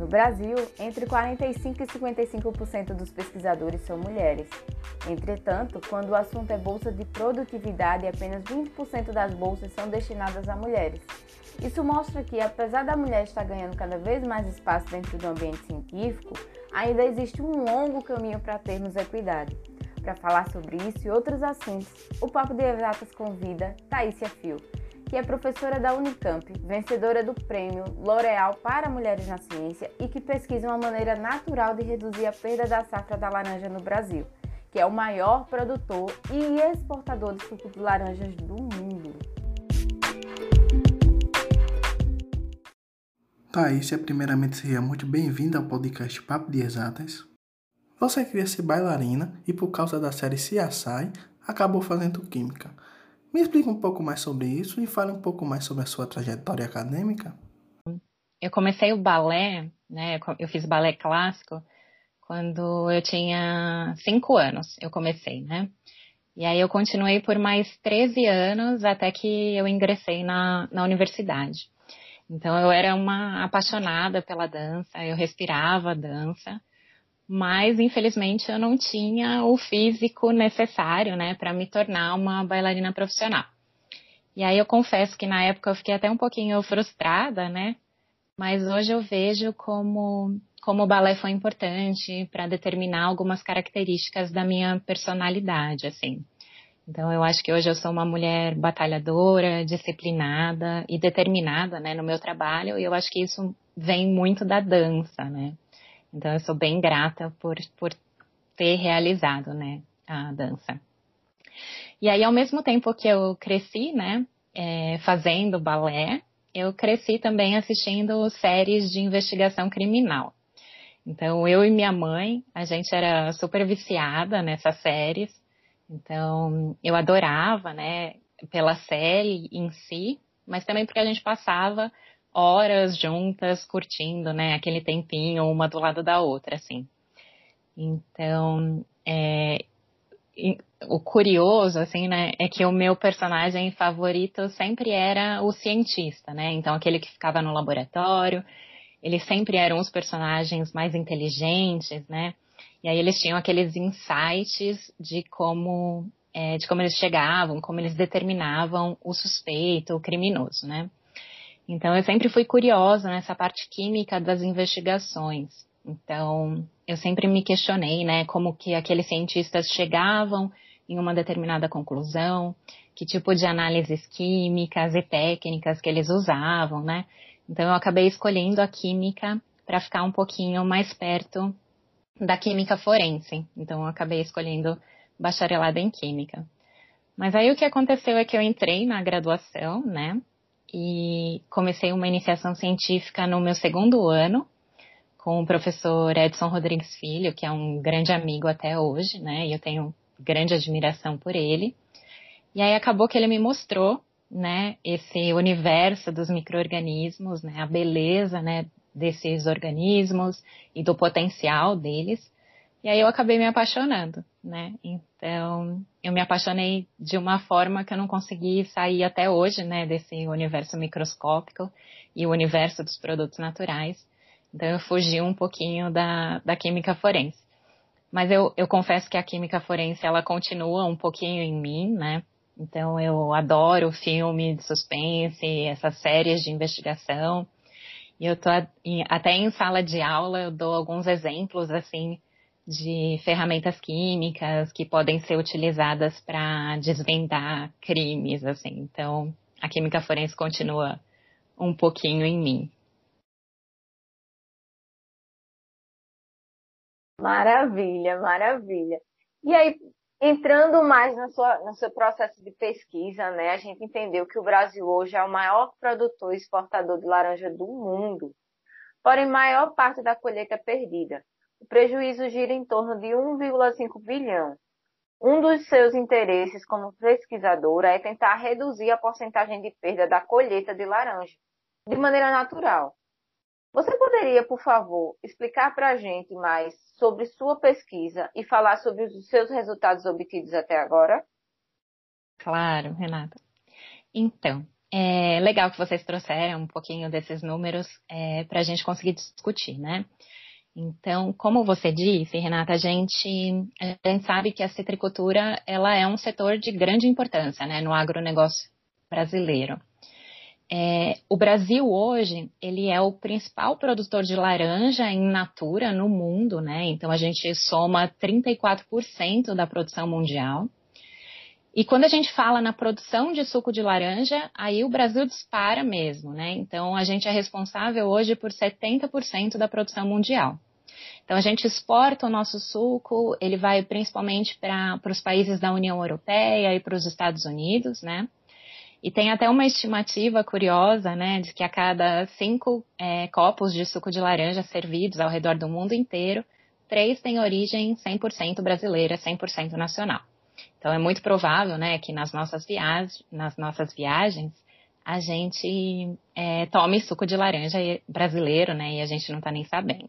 No Brasil, entre 45% e 55% dos pesquisadores são mulheres. Entretanto, quando o assunto é bolsa de produtividade, apenas 20% das bolsas são destinadas a mulheres. Isso mostra que, apesar da mulher estar ganhando cada vez mais espaço dentro do ambiente científico, ainda existe um longo caminho para termos equidade. Para falar sobre isso e outros assuntos, o Papo de Exatas convida Thaísia Fio, que é professora da Unicamp, vencedora do prêmio L'Oréal para Mulheres na Ciência e que pesquisa uma maneira natural de reduzir a perda da safra da laranja no Brasil, que é o maior produtor e exportador de suco de laranjas do mundo. Thaísia, primeiramente seja muito bem-vinda ao podcast Papo de Exatas. Você queria ser bailarina e por causa da série CSI acabou fazendo química. Me explique um pouco mais sobre isso e fale um pouco mais sobre a sua trajetória acadêmica. Eu comecei o balé, né? Eu fiz balé clássico quando eu tinha cinco anos. Eu comecei, né? E aí eu continuei por mais 13 anos até que eu ingressei na, na universidade. Então eu era uma apaixonada pela dança, eu respirava dança, mas infelizmente eu não tinha o físico necessário, né, para me tornar uma bailarina profissional. E aí eu confesso que na época eu fiquei até um pouquinho frustrada, né? Mas hoje eu vejo como como o balé foi importante para determinar algumas características da minha personalidade, assim. Então, eu acho que hoje eu sou uma mulher batalhadora, disciplinada e determinada, né, no meu trabalho, e eu acho que isso vem muito da dança, né. Então, eu sou bem grata por, por ter realizado, né, a dança. E aí, ao mesmo tempo que eu cresci, né, é, fazendo balé, eu cresci também assistindo séries de investigação criminal. Então, eu e minha mãe, a gente era super viciada nessas séries, então, eu adorava, né, pela série em si, mas também porque a gente passava horas juntas curtindo, né, aquele tempinho uma do lado da outra, assim. Então, é, o curioso, assim, né, é que o meu personagem favorito sempre era o cientista, né, então aquele que ficava no laboratório, eles sempre eram os personagens mais inteligentes, né, e aí eles tinham aqueles insights de como, é, de como eles chegavam, como eles determinavam o suspeito, o criminoso, né? Então eu sempre fui curiosa nessa parte química das investigações. Então eu sempre me questionei, né, como que aqueles cientistas chegavam em uma determinada conclusão, que tipo de análises químicas e técnicas que eles usavam, né? Então eu acabei escolhendo a química para ficar um pouquinho mais perto da química forense. Então eu acabei escolhendo bacharelado em química. Mas aí o que aconteceu é que eu entrei na graduação, né? E comecei uma iniciação científica no meu segundo ano com o professor Edson Rodrigues Filho, que é um grande amigo até hoje, né? E eu tenho grande admiração por ele. E aí acabou que ele me mostrou, né, esse universo dos microorganismos, né, a beleza, né, desses organismos e do potencial deles. E aí eu acabei me apaixonando, né? Então, eu me apaixonei de uma forma que eu não consegui sair até hoje, né, desse universo microscópico e o universo dos produtos naturais. Então, eu fugi um pouquinho da, da química forense. Mas eu, eu confesso que a química forense, ela continua um pouquinho em mim, né? Então, eu adoro filme de suspense, essas séries de investigação. E eu tô até em sala de aula, eu dou alguns exemplos assim de ferramentas químicas que podem ser utilizadas para desvendar crimes, assim. Então, a química forense continua um pouquinho em mim. Maravilha, maravilha. E aí, Entrando mais na sua, no seu processo de pesquisa, né, a gente entendeu que o Brasil hoje é o maior produtor e exportador de laranja do mundo, porém maior parte da colheita é perdida. O prejuízo gira em torno de 1,5 bilhão. Um dos seus interesses como pesquisadora é tentar reduzir a porcentagem de perda da colheita de laranja, de maneira natural, você poderia, por favor, explicar para a gente mais sobre sua pesquisa e falar sobre os seus resultados obtidos até agora? Claro, Renata. Então, é legal que vocês trouxeram um pouquinho desses números é, para a gente conseguir discutir, né? Então, como você disse, Renata, a gente, a gente sabe que a citricultura ela é um setor de grande importância né, no agronegócio brasileiro. É, o Brasil hoje ele é o principal produtor de laranja em natura no mundo, né? Então a gente soma 34% da produção mundial. E quando a gente fala na produção de suco de laranja, aí o Brasil dispara mesmo, né? Então a gente é responsável hoje por 70% da produção mundial. Então a gente exporta o nosso suco, ele vai principalmente para os países da União Europeia e para os Estados Unidos, né? E tem até uma estimativa curiosa, né, de que a cada cinco é, copos de suco de laranja servidos ao redor do mundo inteiro, três têm origem 100% brasileira, 100% nacional. Então é muito provável, né, que nas nossas, viagens, nas nossas viagens a gente é, tome suco de laranja brasileiro, né, e a gente não está nem sabendo.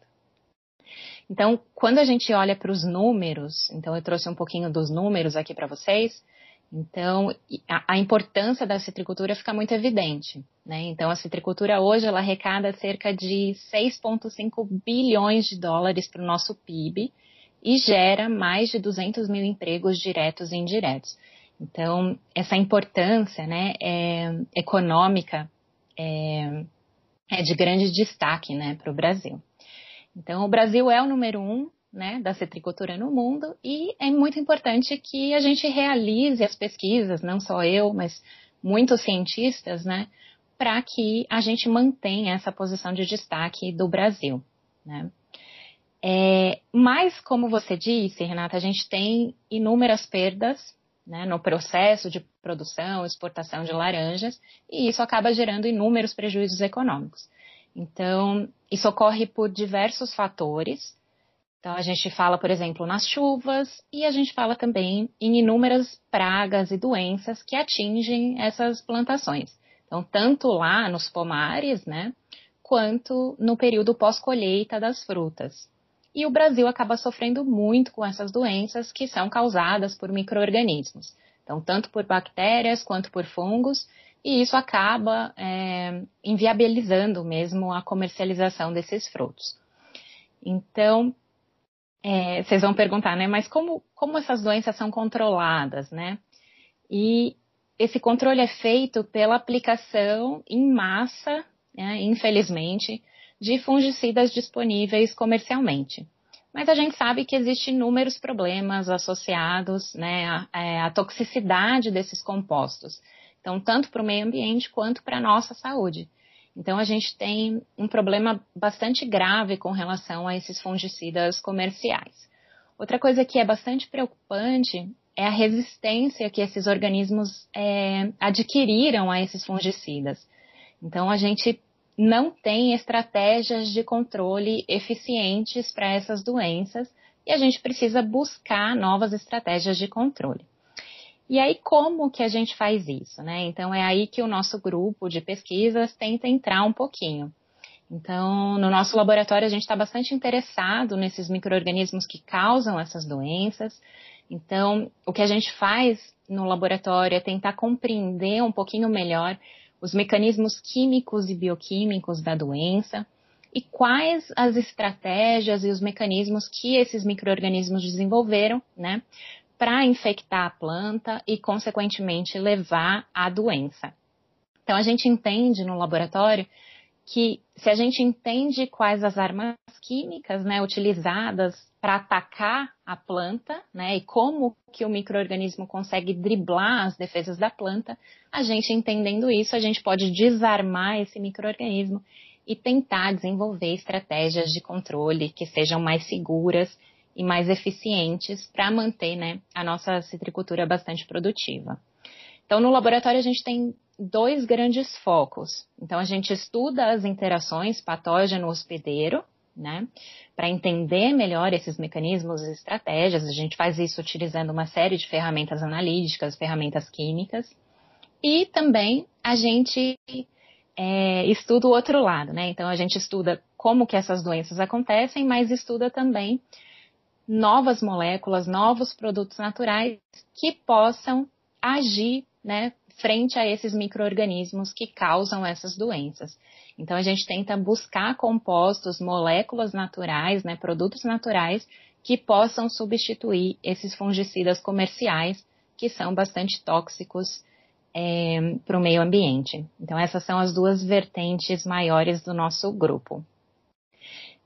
Então, quando a gente olha para os números, então eu trouxe um pouquinho dos números aqui para vocês. Então, a, a, importância da citricultura fica muito evidente. Né? Então, a citricultura hoje ela arrecada cerca de 6,5 bilhões de dólares para o nosso PIB e gera mais de 200 mil empregos diretos e indiretos. Então, essa importância né, é, econômica é, é, de grande destaque né, para o Brasil. Então, o Brasil é o número um né, da citricultura no mundo e é muito importante que a gente realize as pesquisas, não só eu, mas muitos cientistas, né, para que a gente mantenha essa posição de destaque do Brasil. Né. É, mas, como você disse, Renata, a gente tem inúmeras perdas né, no processo de produção, exportação de laranjas, e isso acaba gerando inúmeros prejuízos econômicos. Então, isso ocorre por diversos fatores. Então, a gente fala, por exemplo, nas chuvas, e a gente fala também em inúmeras pragas e doenças que atingem essas plantações. Então, tanto lá nos pomares, né, quanto no período pós-colheita das frutas. E o Brasil acaba sofrendo muito com essas doenças que são causadas por micro-organismos. Então, tanto por bactérias quanto por fungos, e isso acaba é, inviabilizando mesmo a comercialização desses frutos. Então, é, vocês vão perguntar, né? Mas como, como essas doenças são controladas, né? E esse controle é feito pela aplicação em massa, né, infelizmente, de fungicidas disponíveis comercialmente. Mas a gente sabe que existem inúmeros problemas associados né, à, é, à toxicidade desses compostos. Então, tanto para o meio ambiente quanto para a nossa saúde. Então, a gente tem um problema bastante grave com relação a esses fungicidas comerciais. Outra coisa que é bastante preocupante é a resistência que esses organismos é, adquiriram a esses fungicidas. Então, a gente não tem estratégias de controle eficientes para essas doenças e a gente precisa buscar novas estratégias de controle. E aí, como que a gente faz isso, né? Então, é aí que o nosso grupo de pesquisas tenta entrar um pouquinho. Então, no nosso laboratório, a gente está bastante interessado nesses micro-organismos que causam essas doenças. Então, o que a gente faz no laboratório é tentar compreender um pouquinho melhor os mecanismos químicos e bioquímicos da doença e quais as estratégias e os mecanismos que esses micro-organismos desenvolveram, né, para infectar a planta e, consequentemente, levar à doença. Então, a gente entende no laboratório que se a gente entende quais as armas químicas né, utilizadas para atacar a planta, né, e como que o microorganismo consegue driblar as defesas da planta, a gente entendendo isso, a gente pode desarmar esse microorganismo e tentar desenvolver estratégias de controle que sejam mais seguras e mais eficientes para manter né, a nossa citricultura bastante produtiva. Então, no laboratório, a gente tem dois grandes focos. Então, a gente estuda as interações patógeno-hospedeiro, né, para entender melhor esses mecanismos e estratégias. A gente faz isso utilizando uma série de ferramentas analíticas, ferramentas químicas. E também a gente é, estuda o outro lado, né? Então, a gente estuda como que essas doenças acontecem, mas estuda também novas moléculas, novos produtos naturais que possam agir, né, frente a esses micro-organismos que causam essas doenças. Então, a gente tenta buscar compostos, moléculas naturais, né, produtos naturais, que possam substituir esses fungicidas comerciais, que são bastante tóxicos é, para o meio ambiente. Então, essas são as duas vertentes maiores do nosso grupo.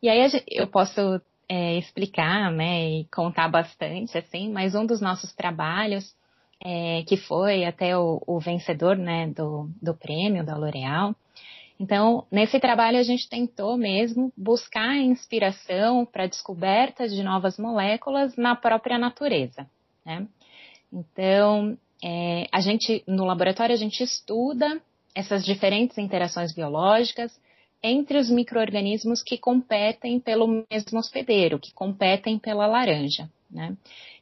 E aí eu posso é, explicar, né, e contar bastante, assim, mas um dos nossos trabalhos, é, que foi até o, o vencedor, né, do, do prêmio da L'Oréal, então, nesse trabalho a gente tentou mesmo buscar inspiração para descobertas de novas moléculas na própria natureza, né? Então, é, a gente, no laboratório, a gente estuda essas diferentes interações biológicas entre os micro-organismos que competem pelo mesmo hospedeiro, que competem pela laranja. Né?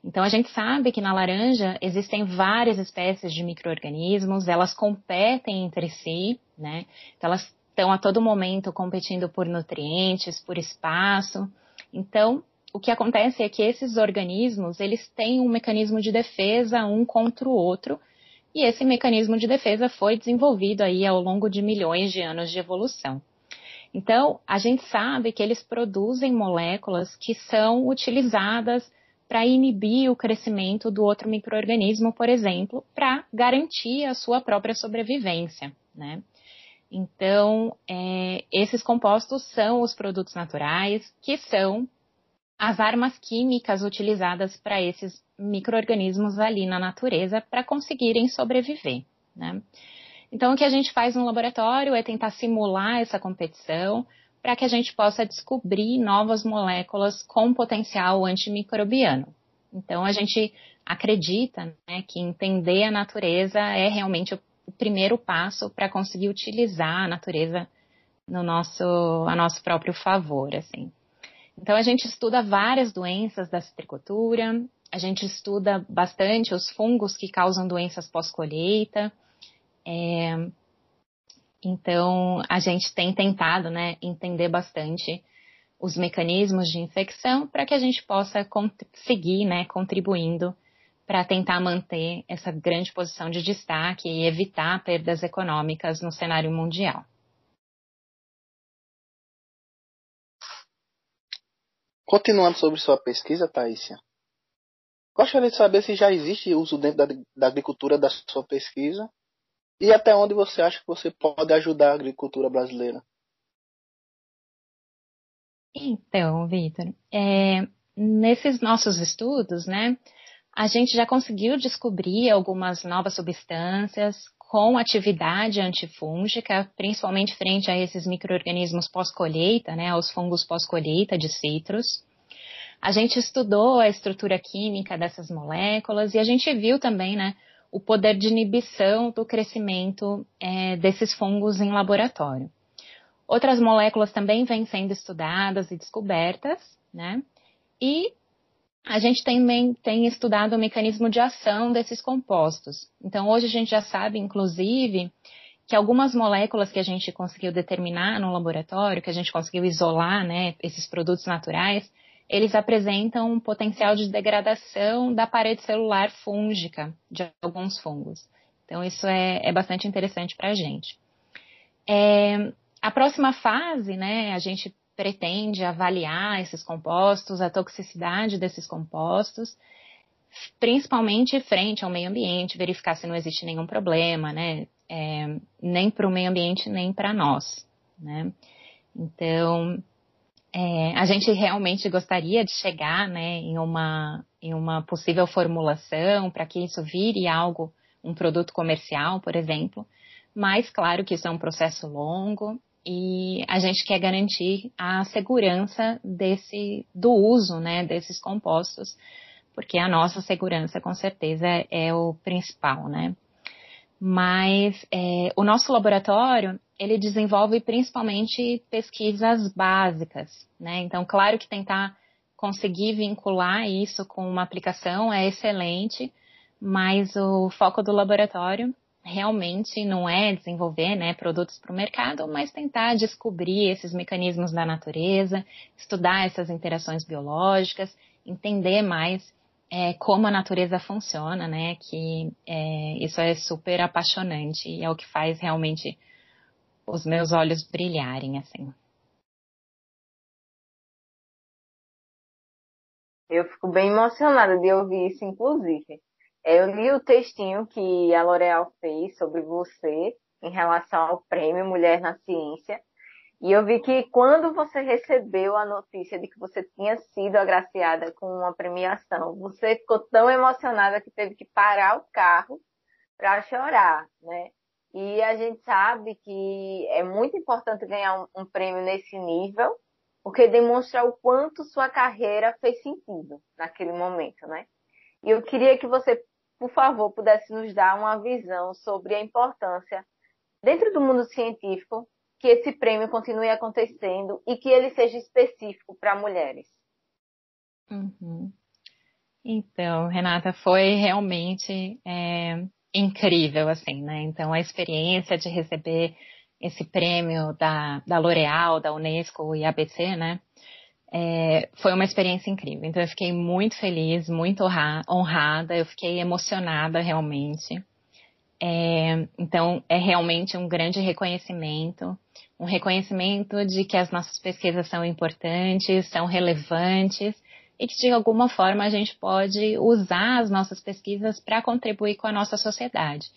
Então, a gente sabe que na laranja existem várias espécies de micro-organismos, elas competem entre si, né? Então, elas estão a todo momento competindo por nutrientes, por espaço. Então, o que acontece é que esses organismos, eles têm um mecanismo de defesa um contra o outro, e esse mecanismo de defesa foi desenvolvido aí ao longo de milhões de anos de evolução. Então, a gente sabe que eles produzem moléculas que são utilizadas para inibir o crescimento do outro microorganismo, por exemplo, para garantir a sua própria sobrevivência, né? Então, é, esses compostos são os produtos naturais, que são as armas químicas utilizadas para esses micro-organismos ali na natureza para conseguirem sobreviver. Né? Então, o que a gente faz no laboratório é tentar simular essa competição para que a gente possa descobrir novas moléculas com potencial antimicrobiano. Então, a gente acredita né, que entender a natureza é realmente o, primeiro passo para conseguir utilizar a natureza no nosso, a nosso próprio favor, assim. Então, a gente estuda várias doenças da citricultura, a gente estuda bastante os fungos que causam doenças pós-colheita. É, então, a gente tem tentado né, entender bastante os mecanismos de infecção para que a gente possa seguir né, contribuindo para tentar manter essa grande posição de destaque e evitar perdas econômicas no cenário mundial. Continuando sobre sua pesquisa, Thaísia, gostaria de saber se já existe uso dentro da, da, agricultura da sua pesquisa e até onde você acha que você pode ajudar a agricultura brasileira. Então, Vitor, é, nesses nossos estudos, né, a gente já conseguiu descobrir algumas novas substâncias com atividade antifúngica, principalmente frente a esses micro-organismos pós-colheita, né, aos fungos pós-colheita de citros. A gente estudou a estrutura química dessas moléculas e a gente viu também, né, o poder de inibição do crescimento é, desses fungos em laboratório. Outras moléculas também vêm sendo estudadas e descobertas, né? E a gente também tem estudado o mecanismo de ação desses compostos. Então, hoje a gente já sabe, inclusive, que algumas moléculas que a gente conseguiu determinar no laboratório, que a gente conseguiu isolar, né, esses produtos naturais, eles apresentam um potencial de degradação da parede celular fúngica de alguns fungos. Então, isso é, é bastante interessante para a gente. É, a próxima fase, né, a gente pretende avaliar esses compostos, a toxicidade desses compostos, principalmente frente ao meio ambiente, verificar se não existe nenhum problema, né? É, nem para o meio ambiente, nem para nós, né? Então, é, a gente realmente gostaria de chegar, né, em uma, em uma possível formulação para que isso vire algo, um produto comercial, por exemplo, mas claro que isso é um processo longo e a gente quer garantir a segurança desse do uso, né, desses compostos, porque a nossa segurança com certeza é o principal, né? Mas é, o nosso laboratório ele desenvolve principalmente pesquisas básicas, né? Então, claro que tentar conseguir vincular isso com uma aplicação é excelente, mas o foco do laboratório realmente não é desenvolver né, produtos para o mercado, mas tentar descobrir esses mecanismos da natureza, estudar essas interações biológicas, entender mais é, como a natureza funciona, né? Que é, isso é super apaixonante e é o que faz realmente os meus olhos brilharem, assim. Eu fico bem emocionada de ouvir isso, inclusive. Eu li o textinho que a L'Oréal fez sobre você em relação ao prêmio Mulher na Ciência. E eu vi que quando você recebeu a notícia de que você tinha sido agraciada com uma premiação, você ficou tão emocionada que teve que parar o carro para chorar, né? E a gente sabe que é muito importante ganhar um, um prêmio nesse nível, porque demonstra o quanto sua carreira fez sentido naquele momento, né? E eu queria que você, por favor, pudesse nos dar uma visão sobre a importância, dentro do mundo científico, que esse prêmio continue acontecendo e que ele seja específico para mulheres. Uhum. Então, Renata, foi realmente é, incrível, assim, né? Então, a experiência de receber esse prêmio da, da L'Oréal, da Unesco e ABC, né? É, foi uma experiência incrível. Então eu fiquei muito feliz, muito honrada, eu fiquei emocionada realmente. É, então é realmente um grande reconhecimento, um reconhecimento de que as nossas pesquisas são importantes, são relevantes e que de alguma forma a gente pode usar as nossas pesquisas para contribuir com a nossa sociedade.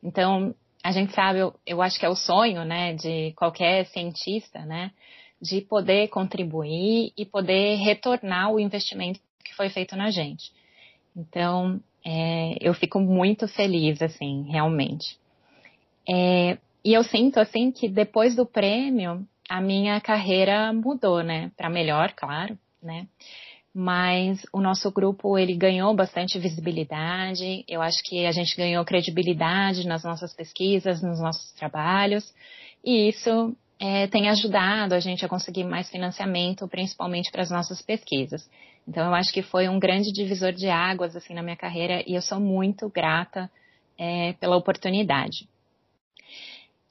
Então a gente sabe, eu, eu acho que é o sonho, né, de qualquer cientista, né, de poder contribuir e poder retornar o investimento que foi feito na gente. Então, é, eu fico muito feliz, assim, realmente. É, e eu sinto, assim, que depois do prêmio, a minha carreira mudou, né, para melhor, claro, né mas o nosso grupo ele ganhou bastante visibilidade. Eu acho que a gente ganhou credibilidade nas nossas pesquisas, nos nossos trabalhos, e isso é, tem ajudado a gente a conseguir mais financiamento, principalmente para as nossas pesquisas. Então, eu acho que foi um grande divisor de águas assim na minha carreira e eu sou muito grata é, pela oportunidade.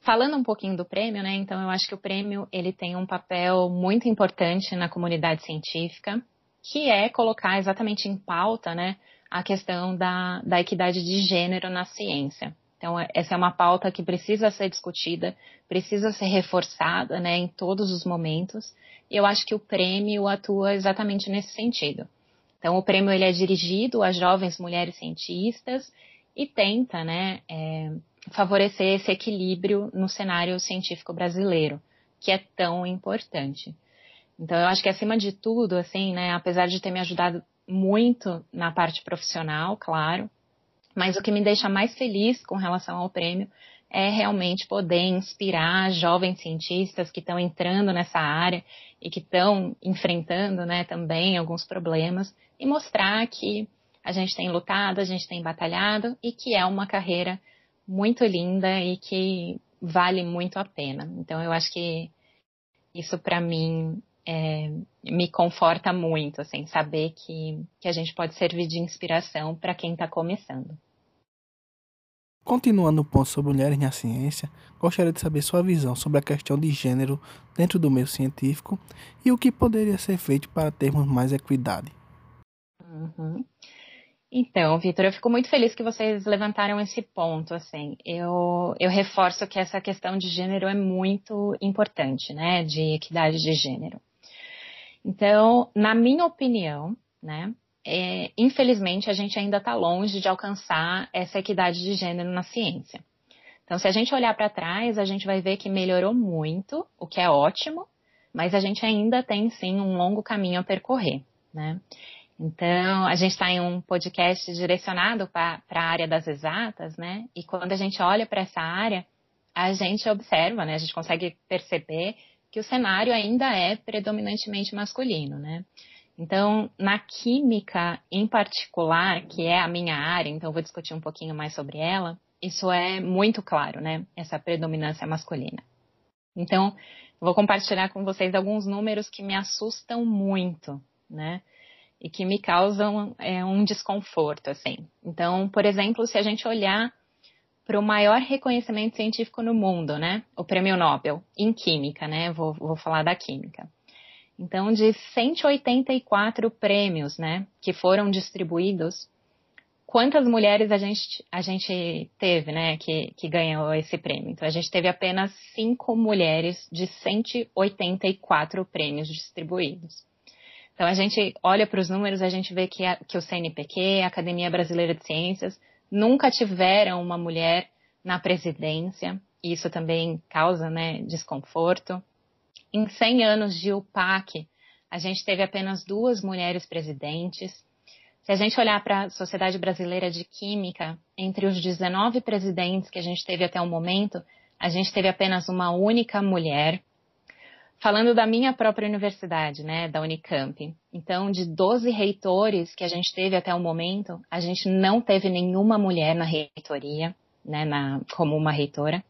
Falando um pouquinho do prêmio, né? Então, eu acho que o prêmio ele tem um papel muito importante na comunidade científica que é colocar exatamente em pauta né, a questão da, da equidade de gênero na ciência. Então, é, essa é uma pauta que precisa ser discutida, precisa ser reforçada né, em todos os momentos, e eu acho que o prêmio atua exatamente nesse sentido. Então, o prêmio ele é dirigido a jovens mulheres cientistas e tenta né, é, favorecer esse equilíbrio no cenário científico brasileiro, que é tão importante. Então, eu acho que acima de tudo, assim, né, apesar de ter me ajudado muito na parte profissional, claro, mas o que me deixa mais feliz com relação ao prêmio é realmente poder inspirar jovens cientistas que estão entrando nessa área e que estão enfrentando, né, também alguns problemas e mostrar que a gente tem lutado, a gente tem batalhado e que é uma carreira muito linda e que vale muito a pena. Então, eu acho que isso para mim é, me conforta muito, assim, saber que, que a gente pode servir de inspiração para quem está começando. Continuando o ponto sobre mulheres na ciência, gostaria de saber sua visão sobre a questão de gênero dentro do meio científico e o que poderia ser feito para termos mais equidade. Uhum. Então, Vitor, eu fico muito feliz que vocês levantaram esse ponto. Assim, eu, eu reforço que essa questão de gênero é muito importante, né? De equidade de gênero. Então, na minha opinião, né, é, infelizmente a gente ainda está longe de alcançar essa equidade de gênero na ciência. Então, se a gente olhar para trás, a gente vai ver que melhorou muito, o que é ótimo, mas a gente ainda tem sim um longo caminho a percorrer, né? Então, a gente está em um podcast direcionado para a área das exatas, né? E quando a gente olha para essa área, a gente observa, né? A gente consegue perceber que o cenário ainda é predominantemente masculino, né? Então, na química em particular, que é a minha área, então vou discutir um pouquinho mais sobre ela, isso é muito claro, né? Essa predominância masculina. Então, vou compartilhar com vocês alguns números que me assustam muito, né? E que me causam é, um desconforto, assim. Então, por exemplo, se a gente olhar para o maior reconhecimento científico no mundo, né? O Prêmio Nobel em Química, né? Vou, vou falar da Química. Então, de 184 prêmios, né, que foram distribuídos, quantas mulheres a gente, a gente teve, né, que, que ganhou esse prêmio? Então, a gente teve apenas cinco mulheres de 184 prêmios distribuídos. Então, a gente olha para os números, a gente vê que, a, que o CNPq, a Academia Brasileira de Ciências, nunca tiveram uma mulher na presidência. E isso também causa né, desconforto. Em 100 anos de UPAC, a gente teve apenas duas mulheres presidentes. Se a gente olhar para a Sociedade Brasileira de Química, entre os 19 presidentes que a gente teve até o momento, a gente teve apenas uma única mulher. Falando da minha própria universidade, né, da Unicamp. Então, de 12 reitores que a gente teve até o momento, a gente não teve nenhuma mulher na reitoria, né, na, como uma reitora.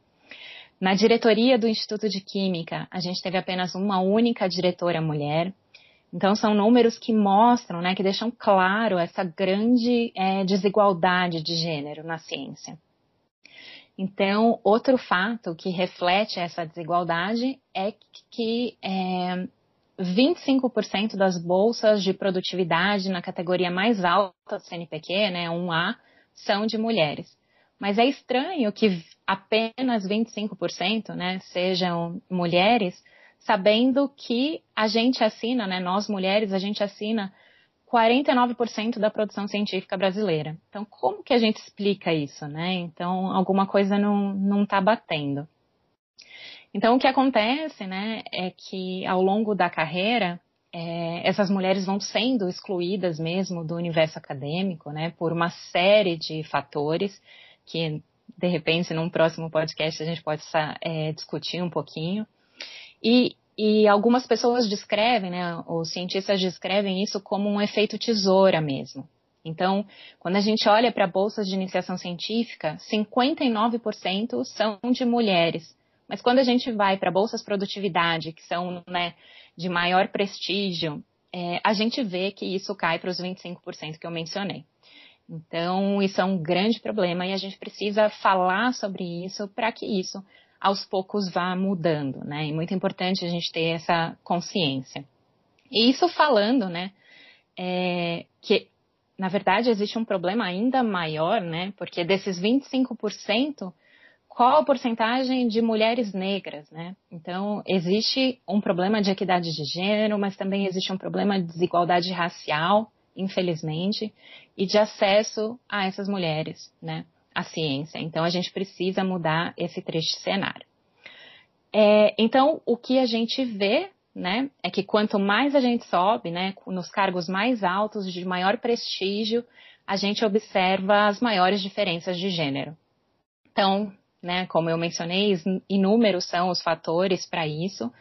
Na diretoria do Instituto de Química, a gente teve apenas uma única diretora mulher. Então, são números que mostram, né, que deixam claro essa grande é, desigualdade de gênero na ciência. Então, outro fato que reflete essa desigualdade é que é, 25% das bolsas de produtividade na categoria mais alta do CNPq, né, 1A, são de mulheres. Mas é estranho que apenas 25%, né, sejam mulheres, sabendo que a gente assina, né, nós mulheres, a gente assina 49% da produção científica brasileira. Então, como que a gente explica isso, né? Então, alguma coisa não está batendo. Então, o que acontece, né, é que ao longo da carreira, é, essas mulheres vão sendo excluídas mesmo do universo acadêmico, né, por uma série de fatores que, de repente, num próximo podcast a gente pode é, discutir um pouquinho. E e algumas pessoas descrevem, né, os cientistas descrevem isso como um efeito tesoura mesmo. Então, quando a gente olha para bolsas de iniciação científica, 59% são de mulheres. Mas quando a gente vai para bolsas produtividade, que são né, de maior prestígio, é, a gente vê que isso cai para os 25% que eu mencionei. Então, isso é um grande problema e a gente precisa falar sobre isso para que isso aos poucos vá mudando, né? E muito importante a gente ter essa consciência. E isso falando, né, é, que na verdade existe um problema ainda maior, né? Porque desses 25%, qual a porcentagem de mulheres negras, né? Então, existe um problema de equidade de gênero, mas também existe um problema de desigualdade racial, infelizmente, e de acesso a essas mulheres, né? A ciência. Então, a gente precisa mudar esse triste cenário. É, então, o que a gente vê, né, é que quanto mais a gente sobe, né, nos cargos mais altos, de maior prestígio, a gente observa as maiores diferenças de gênero. Então, né, como eu mencionei, inúmeros são os fatores para isso.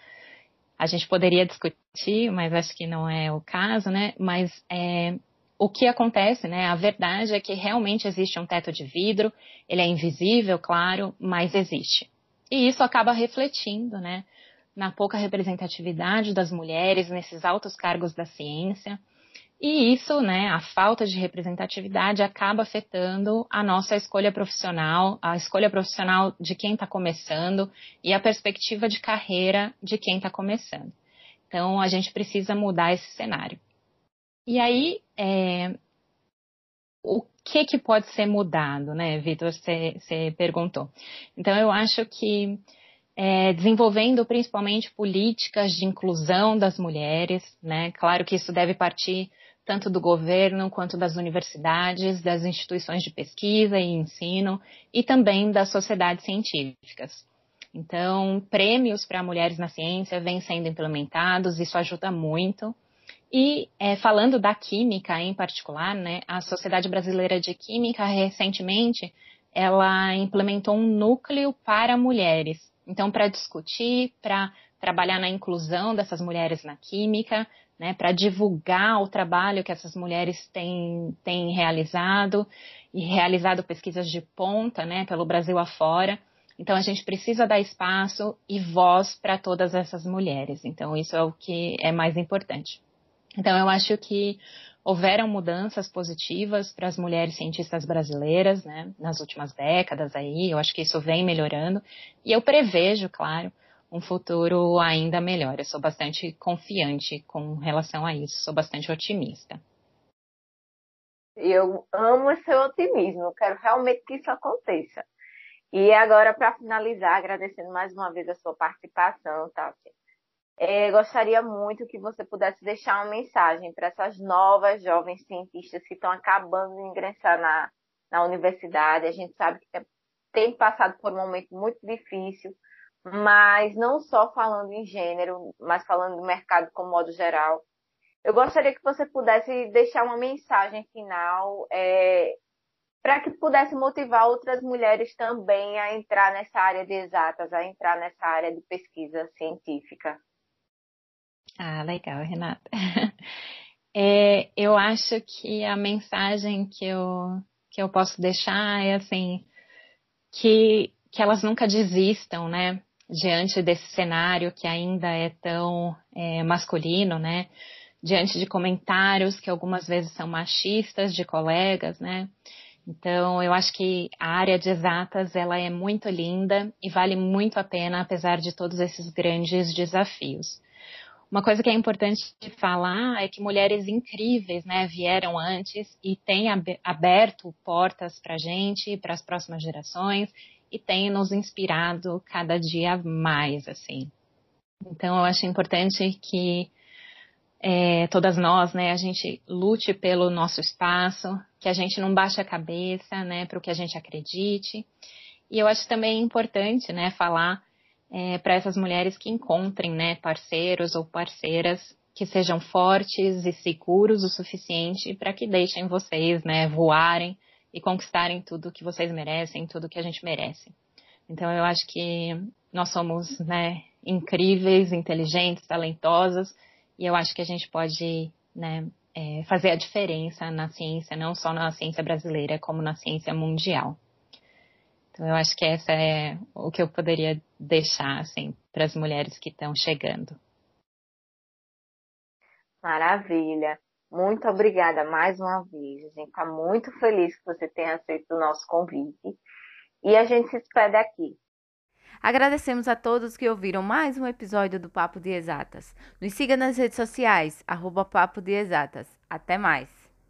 A gente poderia discutir, mas acho que não é o caso, né? Mas é, o que acontece, né? A verdade é que realmente existe um teto de vidro, ele é invisível, claro, mas existe. E isso acaba refletindo, né, na pouca representatividade das mulheres nesses altos cargos da ciência. E isso, né, a falta de representatividade acaba afetando a nossa escolha profissional, a escolha profissional de quem está começando e a perspectiva de carreira de quem está começando. Então, a gente precisa mudar esse cenário. E aí, é, o que, que pode ser mudado, né, Vitor? Você perguntou. Então, eu acho que é, desenvolvendo principalmente políticas de inclusão das mulheres, né? Claro que isso deve partir tanto do governo quanto das universidades, das instituições de pesquisa e ensino e também das sociedades científicas. Então, prêmios para mulheres na ciência vêm sendo implementados, isso ajuda muito. E é, falando da química em particular, né, a Sociedade Brasileira de Química recentemente ela implementou um núcleo para mulheres. Então, para discutir, para trabalhar na inclusão dessas mulheres na química, né, para divulgar o trabalho que essas mulheres têm, têm realizado e realizado pesquisas de ponta, né, pelo Brasil afora. Então, a gente precisa dar espaço e voz para todas essas mulheres. Então, isso é o que é mais importante. Então, eu acho que houveram mudanças positivas para as mulheres cientistas brasileiras, né, nas últimas décadas aí, eu acho que isso vem melhorando, e eu prevejo, claro, um futuro ainda melhor. Eu sou bastante confiante com relação a isso, sou bastante otimista. Eu amo esse seu otimismo, eu quero realmente que isso aconteça. E agora, para finalizar, agradecendo mais uma vez a sua participação, Tati. É, gostaria muito que você pudesse deixar uma mensagem para essas novas jovens cientistas que estão acabando de ingressar na, na universidade. A gente sabe que tem passado por um momento muito difícil, mas não só falando em gênero, mas falando do mercado como modo geral. Eu gostaria que você pudesse deixar uma mensagem final é, para que pudesse motivar outras mulheres também a entrar nessa área de exatas, a entrar nessa área de pesquisa científica. Ah, legal, Renata. É, eu acho que a mensagem que eu, que eu posso deixar é assim, que, que elas nunca desistam, né? Diante desse cenário que ainda é tão é, masculino, né? Diante de comentários que algumas vezes são machistas de colegas, né? Então, eu acho que a área de exatas ela é muito linda e vale muito a pena, apesar de todos esses grandes desafios. Uma coisa que é importante falar é que mulheres incríveis, né, vieram antes e têm aberto portas para a gente, para as próximas gerações e têm nos inspirado cada dia mais, assim. Então, eu acho importante que é, todas nós, né, a gente lute pelo nosso espaço, que a gente não baixe a cabeça, né, para o que a gente acredite. E eu acho também importante, né, falar é, para essas mulheres que encontrem, né, parceiros ou parceiras que sejam fortes e seguros o suficiente para que deixem vocês, né, voarem e conquistarem tudo que vocês merecem, tudo que a gente merece. Então eu acho que nós somos, né, incríveis, inteligentes, talentosas e eu acho que a gente pode né, é, fazer a diferença na ciência, não só na ciência brasileira, como na ciência mundial. Então, eu acho que essa é o que eu poderia deixar assim, para as mulheres que estão chegando. Maravilha. Muito obrigada mais uma vez. A gente está muito feliz que você tenha aceito o nosso convite. E a gente se despede aqui. Agradecemos a todos que ouviram mais um episódio do Papo de Exatas. Nos siga nas redes sociais, arroba Papo de Exatas. Até mais!